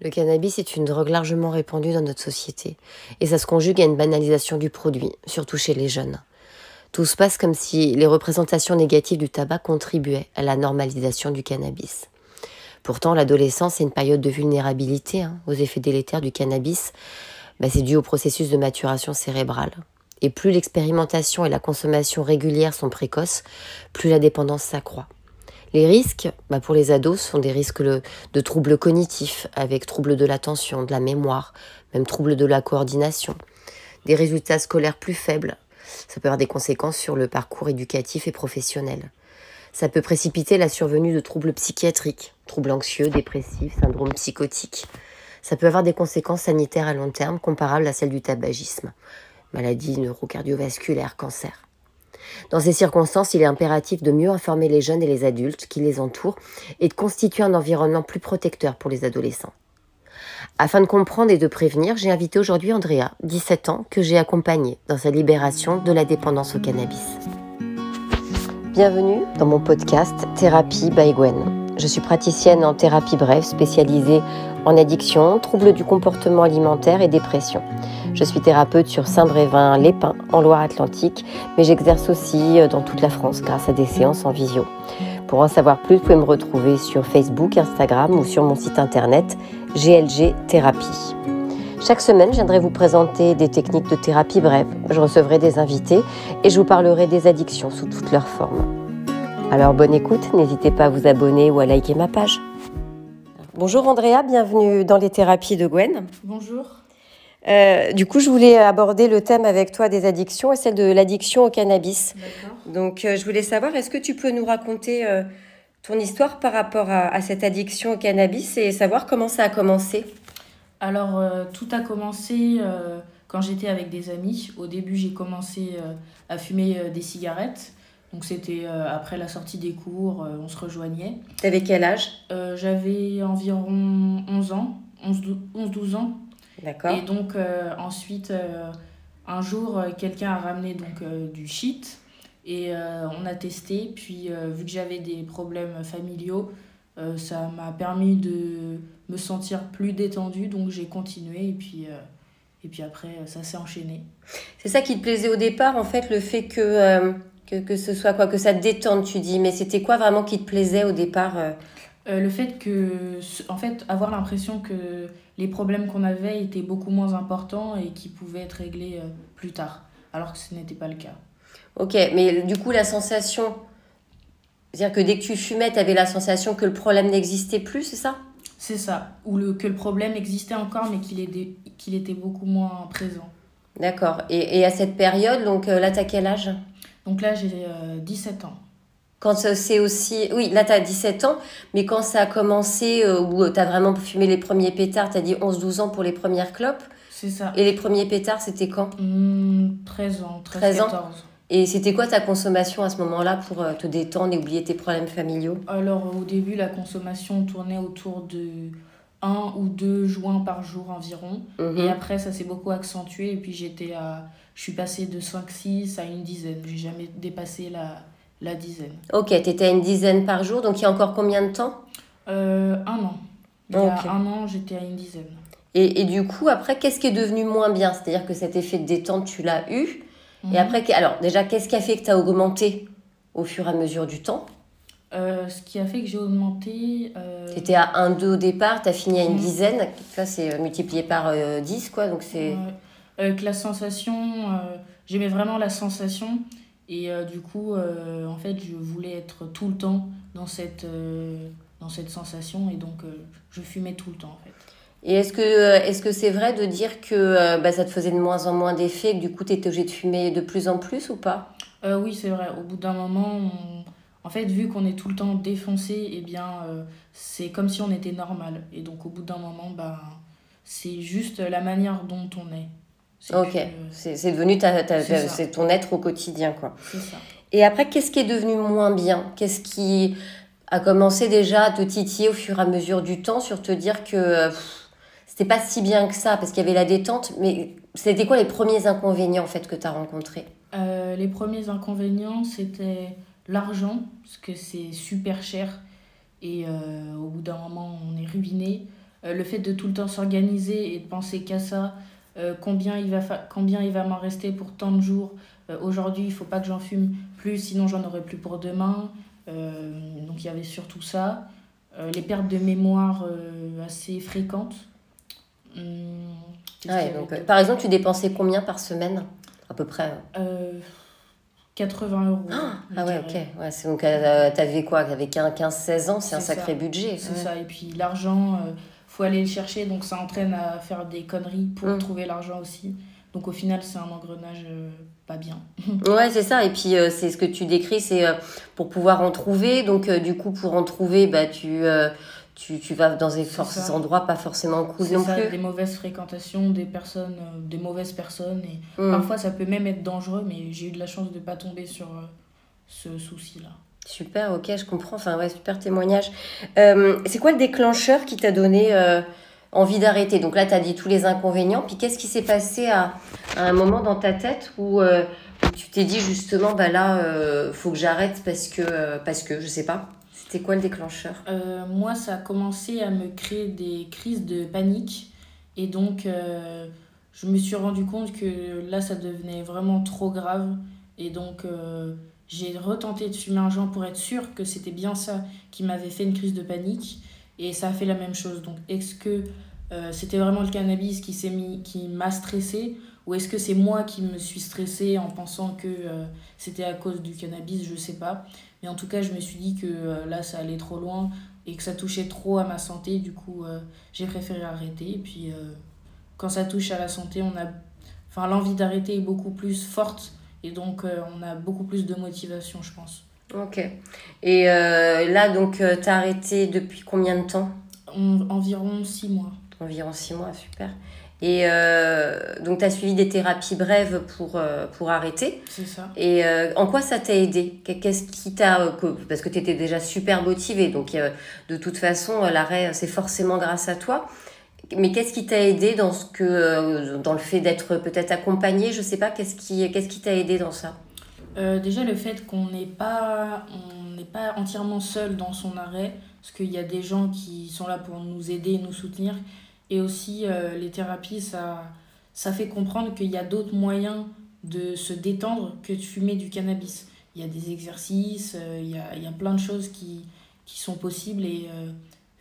Le cannabis est une drogue largement répandue dans notre société, et ça se conjugue à une banalisation du produit, surtout chez les jeunes. Tout se passe comme si les représentations négatives du tabac contribuaient à la normalisation du cannabis. Pourtant, l'adolescence est une période de vulnérabilité hein, aux effets délétères du cannabis. Bah, c'est dû au processus de maturation cérébrale. Et plus l'expérimentation et la consommation régulière sont précoces, plus la dépendance s'accroît. Les risques, bah, pour les ados, sont des risques de troubles cognitifs, avec troubles de l'attention, de la mémoire, même troubles de la coordination, des résultats scolaires plus faibles. Ça peut avoir des conséquences sur le parcours éducatif et professionnel. Ça peut précipiter la survenue de troubles psychiatriques, troubles anxieux, dépressifs, syndromes psychotiques. Ça peut avoir des conséquences sanitaires à long terme comparables à celles du tabagisme, maladies neurocardiovasculaires, cancer. Dans ces circonstances, il est impératif de mieux informer les jeunes et les adultes qui les entourent et de constituer un environnement plus protecteur pour les adolescents. Afin de comprendre et de prévenir, j'ai invité aujourd'hui Andrea, 17 ans, que j'ai accompagnée dans sa libération de la dépendance au cannabis. Bienvenue dans mon podcast Thérapie by Gwen. Je suis praticienne en thérapie brève spécialisée en addiction, troubles du comportement alimentaire et dépression. Je suis thérapeute sur Saint-Brévin, Les Pins, en Loire-Atlantique, mais j'exerce aussi euh, dans toute la France grâce à des séances en visio. Pour en savoir plus, vous pouvez me retrouver sur Facebook, Instagram ou sur mon site internet GLG Thérapie. Chaque semaine, je viendrai vous présenter des techniques de thérapie brève. Je recevrai des invités et je vous parlerai des addictions sous toutes leurs formes. Alors bonne écoute, n'hésitez pas à vous abonner ou à liker ma page. Bonjour Andrea, bienvenue dans les thérapies de Gwen. Bonjour. Euh, du coup, je voulais aborder le thème avec toi des addictions et celle de l'addiction au cannabis. Donc, euh, je voulais savoir, est-ce que tu peux nous raconter euh, ton histoire par rapport à, cette addiction au cannabis et savoir comment ça a commencé? Alors, tout a commencé quand j'étais avec des amis. Au début, j'ai commencé à fumer des cigarettes. Donc c'était euh, après la sortie des cours, euh, on se rejoignait. T'avais quel âge? Euh, J'avais environ 11 ans, 11-12 ans. D'accord. Et donc ensuite, un jour, quelqu'un a ramené donc du shit et on a testé. Puis vu que j'avais des problèmes familiaux, ça m'a permis de me sentir plus détendue. Donc j'ai continué et puis... et puis après, ça s'est enchaîné. C'est ça qui te plaisait au départ, en fait, le fait que que, que ce soit quoi, que ça te détende, tu dis. Mais c'était quoi vraiment qui te plaisait au départ euh? Euh, Le fait que, en fait, avoir l'impression que les problèmes qu'on avait étaient beaucoup moins importants et qui pouvaient être réglés euh, plus tard, alors que ce n'était pas le cas. Ok, mais du coup, la sensation, c'est-à-dire que dès que tu fumais, tu avais la sensation que le problème n'existait plus, c'est ça? C'est ça, ou le, que le problème existait encore, mais qu'il était, qu'il était beaucoup moins présent. D'accord, et, et, à cette période, donc là, tu as quel âge? Donc là, j'ai 17 euh, ans. Quand c'est aussi. Oui, là, tu as 17 ans, mais quand ça a commencé, euh, où tu as vraiment fumé les premiers pétards, tu as dit 11-12 ans pour les premières clopes. C'est ça. Et les premiers pétards, c'était quand? 13 mmh, ans, 13, 13 ans. 14. Et c'était quoi ta consommation à ce moment-là pour euh, te détendre et oublier tes problèmes familiaux? Alors, au début, la consommation tournait autour de 1 ou 2 joints par jour environ. Mmh. Et après, ça s'est beaucoup accentué. Et puis, j'étais à je suis passée de 5-6 à une dizaine. J'ai jamais dépassé la, la dizaine. Ok, tu étais à une dizaine par jour, donc il y a encore combien de temps? Euh, Un an. Il y a un an, j'étais à une dizaine. Et, et, du coup, après, qu'est-ce qui est devenu moins bien? C'est-à-dire que cet effet de détente, tu l'as eu? Et mhm. après, alors déjà, qu'est-ce qui a fait que tu as augmenté au fur et à mesure du temps? Euh, ce qui a fait que j'ai augmenté. Euh... Tu étais à 1-2 au départ, tu as fini à une mhm. dizaine. Ça, c'est multiplié par 10, quoi. Donc c'est. Avec la sensation, euh, j'aimais vraiment la sensation. Et euh, du coup, euh, en fait, je voulais être tout le temps dans cette, dans cette sensation. Et donc, je fumais tout le temps, en fait. Et est-ce que est-ce que c'est vrai de dire que bah, ça te faisait de moins en moins d'effet, que du coup tu étais obligé de fumer de plus en plus ou pas? Oui, c'est vrai. Au bout d'un moment, en fait, vu qu'on est tout le temps défoncé, et eh bien, c'est comme si on était normal. Et donc, au bout d'un moment, bah, c'est juste la manière dont on est. Ok, c'est devenu ta, c'est ton être au quotidien, quoi. Ça. Et après, qu'est-ce qui est devenu moins bien? Qu'est-ce qui a commencé déjà à te titiller au fur et à mesure du temps sur te dire que c'était pas si bien que ça? Parce qu'il y avait la détente, mais c'était quoi les premiers inconvénients en fait que tu as rencontrés? Euh, Les premiers inconvénients, c'était l'argent, parce que c'est super cher et euh, au bout d'un moment, on est ruiné. le fait de tout le temps s'organiser et de penser qu'à ça, combien il va, combien il va m'en rester pour tant de jours? Aujourd'hui, il faut pas que j'en fume plus, sinon j'en aurai plus pour demain. donc il y avait surtout ça. les pertes de mémoire assez fréquentes. Hum, donc, par exemple, tu dépensais combien par semaine à peu près 80 euros. Ah, ah ouais, ok. Ouais, donc, euh, t'avais quoi? T'avais 15-16 ans, c'est un sacré budget. C'est ça. Et puis l'argent, euh, faut aller le chercher, donc ça entraîne à faire des conneries pour hum. trouver l'argent aussi. Donc au final, c'est un engrenage euh, pas bien. ouais, c'est ça. Et puis c'est ce que tu décris, c'est pour pouvoir en trouver. Donc du coup, pour en trouver, bah, tu tu, tu vas dans des endroits pas forcément cool non ça, plus. Des mauvaises fréquentations, des personnes, euh, des mauvaises personnes. Et mm. parfois, ça peut même être dangereux, mais j'ai eu de la chance de ne pas tomber sur euh, ce souci-là. Super, ok, je comprends. Enfin, ouais, super témoignage. Euh, c'est quoi le déclencheur qui t'a donné envie d'arrêter? Donc là, tu as dit tous les inconvénients. Puis qu'est-ce qui s'est passé à, un moment dans ta tête où, tu t'es dit justement, bah là, faut que j'arrête parce que, parce que, je sais pas c'était quoi le déclencheur? Euh, Moi, ça a commencé à me créer des crises de panique. Et donc, euh, je me suis rendu compte que là, ça devenait vraiment trop grave. Et donc, euh, j'ai retenté de fumer un joint pour être sûre que c'était bien ça qui m'avait fait une crise de panique. Et ça a fait la même chose. Donc, est-ce que c'était vraiment le cannabis qui s'est mis, qui m'a stressé? Ou est-ce que c'est moi qui me suis stressée en pensant que c'était à cause du cannabis? Je sais pas. Mais en tout cas, je me suis dit que euh, là, ça allait trop loin et que ça touchait trop à ma santé. Du coup, euh, j'ai préféré arrêter. Et puis, euh, quand ça touche à la santé, on a... enfin, l'envie d'arrêter est beaucoup plus forte. Et donc, on a beaucoup plus de motivation, je pense. Ok. Et là, donc, tu as arrêté depuis combien de temps? Environ six mois. Environ six mois, super. Et euh, donc, tu as suivi des thérapies brèves pour, euh, pour arrêter. C'est ça. Et euh, en quoi ça t'a aidé? Qu'est-ce qui t'a. Parce que tu étais déjà super motivée, donc de toute façon, l'arrêt, c'est forcément grâce à toi. Mais qu'est-ce qui t'a aidé dans, ce que, dans le fait d'être peut-être accompagnée Je sais pas, qu'est-ce qui qu'est-ce qui t'a aidé dans ça? Déjà, le fait qu'on n'est pas, on pas entièrement seul dans son arrêt, parce qu'il y a des gens qui sont là pour nous aider et nous soutenir et aussi, euh, les thérapies, ça, ça fait comprendre qu'il y a d'autres moyens de se détendre que de fumer du cannabis. Il y a des exercices, euh, il, y a, il y a plein de choses qui, qui sont possibles et euh,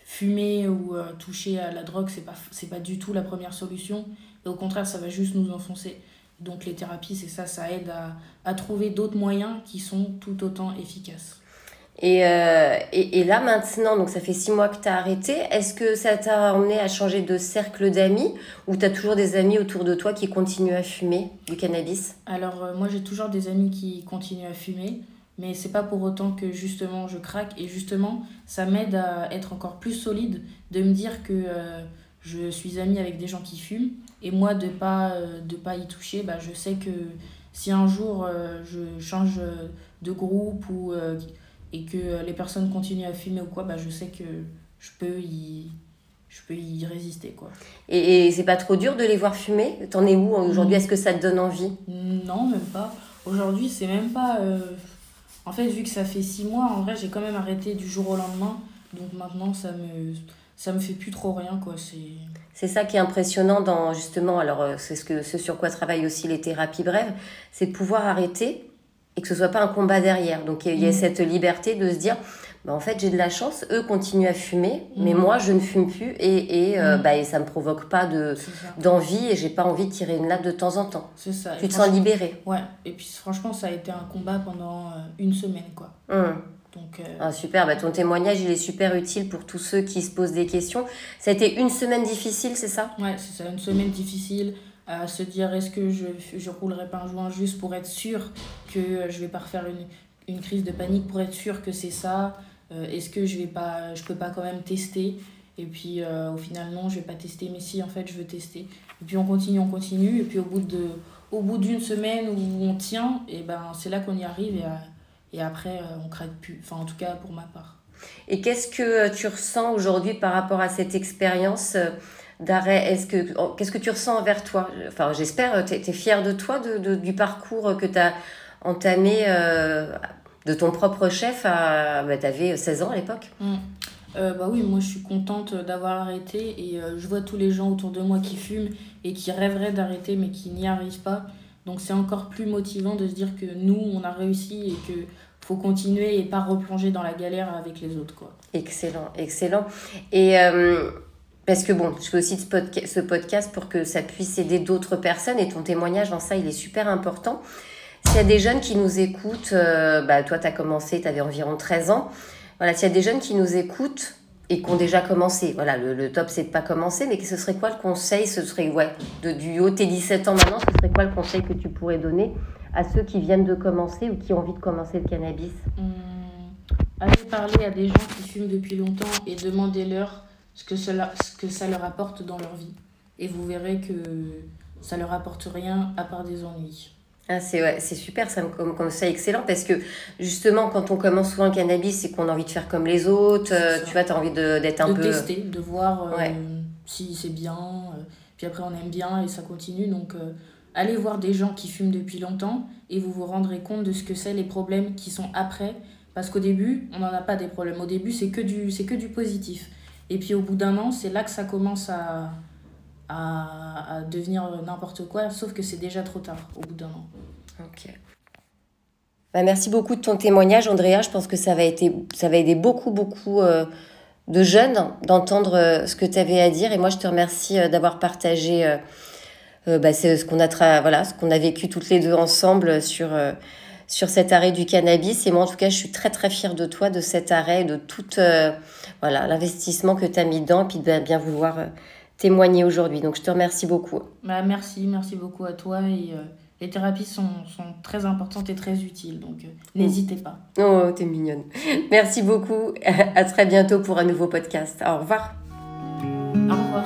fumer ou toucher à la drogue, c'est pas, c'est pas du tout la première solution. Et au contraire, ça va juste nous enfoncer. Donc les thérapies, c'est ça, ça aide à, à trouver d'autres moyens qui sont tout autant efficaces. Et, euh, et, et, là maintenant, donc ça fait six mois que tu as arrêté, est-ce que ça t'a emmené à changer de cercle d'amis ou tu as toujours des amis autour de toi qui continuent à fumer du cannabis? Alors euh, moi j'ai toujours des amis qui continuent à fumer, mais c'est pas pour autant que justement je craque et justement ça m'aide à être encore plus solide de me dire que euh, je suis amie avec des gens qui fument et moi de pas de pas y toucher, bah, je sais que si un jour je change de groupe ou et que euh, les personnes continuent à fumer ou quoi, bah, je sais que je peux y, je peux y résister. Quoi. Et, et c'est pas trop dur de les voir fumer? T'en es où aujourd'hui? Est-ce que ça te donne envie? Non, même pas. Aujourd'hui, c'est même pas. En fait, vu que ça fait six mois, en vrai, j'ai quand même arrêté du jour au lendemain. Donc maintenant, ça me, ça me fait plus trop rien. quoi. C'est. C'est ça qui est impressionnant dans justement, alors euh, c'est ce, que, ce sur quoi travaillent aussi les thérapies brèves, c'est de pouvoir arrêter et que ce soit pas un combat derrière. Donc il y a, mm. cette liberté de se dire, bah, en fait j'ai de la chance, eux continuent à fumer, mais mm. moi je ne fume plus et, et, euh, mm. bah, et ça me provoque pas de d'envie et j'ai pas envie de tirer une latte de temps en temps. C'est ça. Tu te sens libéré. Ouais. Et puis franchement ça a été un combat pendant euh, une semaine quoi. Donc, euh, ah, super, bah, ton témoignage il est super utile pour tous ceux qui se posent des questions. Ça a été une semaine difficile, c'est ça? Ouais, c'est ça, une semaine difficile à se dire est-ce que je, je roulerai pas un joint juste pour être sûr que je vais pas refaire une, une crise de panique, pour être sûr que c'est ça, euh, est-ce que je vais pas, je peux pas quand même tester? Et puis euh, au final non je vais pas tester. Mais si en fait je veux tester. Et puis on continue on continue. Et puis au bout de au bout d'une semaine où on tient et ben c'est là qu'on y arrive. Et, et après euh, on craque plus. Enfin en tout cas pour ma part. Et qu'est-ce que tu ressens aujourd'hui par rapport à cette expérience d'arrêt? Est-ce que qu'est-ce que tu ressens envers toi? Enfin, j'espère, tu es, fière de toi, de, du parcours que tu as entamé euh, de ton propre chef à. Bah, tu avais 16 ans à l'époque mmh. bah oui, moi je suis contente d'avoir arrêté et je vois tous les gens autour de moi qui fument et qui rêveraient d'arrêter mais qui n'y arrivent pas. Donc c'est encore plus motivant de se dire que nous, on a réussi et que faut continuer et pas replonger dans la galère avec les autres. Quoi. Excellent, excellent. Et euh, parce que bon, je fais aussi ce podcast pour que ça puisse aider d'autres personnes et ton témoignage dans ça, il est super important. S'il y a des jeunes qui nous écoutent, euh, bah, toi tu as commencé, tu avais environ 13 ans. Voilà, s'il y a des jeunes qui nous écoutent et qui ont déjà commencé, voilà, le, top c'est de pas commencer, mais ce serait quoi le conseil? Ce serait, ouais, de, du haut tes 17 ans maintenant, ce serait quoi le conseil que tu pourrais donner à ceux qui viennent de commencer ou qui ont envie de commencer le cannabis? Hum, Allez parler à des gens qui fument depuis longtemps et demandez-leur ce que, ce que ça leur apporte dans leur vie. Et vous verrez que ça leur apporte rien à part des ennuis. Ah, c'est ouais, super, ça comme, comme ça excellent parce que justement quand on commence souvent le cannabis, c'est qu'on a envie de faire comme les autres, euh, tu vois, tu as envie d'être un de peu tester, de voir euh, si c'est bien, euh, puis après on aime bien et ça continue donc allez voir des gens qui fument depuis longtemps et vous vous rendrez compte de ce que c'est les problèmes qui sont après. Parce qu'au début, on n'en a pas des problèmes. Au début, c'est que du, c'est que du positif. Et puis au bout d'un an, c'est là que ça commence à, à, devenir n'importe quoi, sauf que c'est déjà trop tard au bout d'un an. Ok. Bah, merci beaucoup de ton témoignage, Andrea. Je pense que ça va, aider, ça va aider beaucoup, beaucoup euh, de jeunes d'entendre euh, ce que tu avais à dire. Et moi, je te remercie euh, d'avoir partagé euh, bah, c'est ce qu'on a voilà ce qu'on a vécu toutes les deux ensemble sur euh, sur cet arrêt du cannabis et moi en tout cas je suis très très fière de toi de cet arrêt de tout euh, voilà l'investissement que tu as mis dedans et puis de bien vouloir témoigner aujourd'hui donc je te remercie beaucoup bah, merci merci beaucoup à toi et les thérapies sont, sont, très importantes et très utiles, donc n'hésitez pas. Oh, t'es mignonne. Merci beaucoup. À très bientôt pour un nouveau podcast. Au revoir. Au revoir.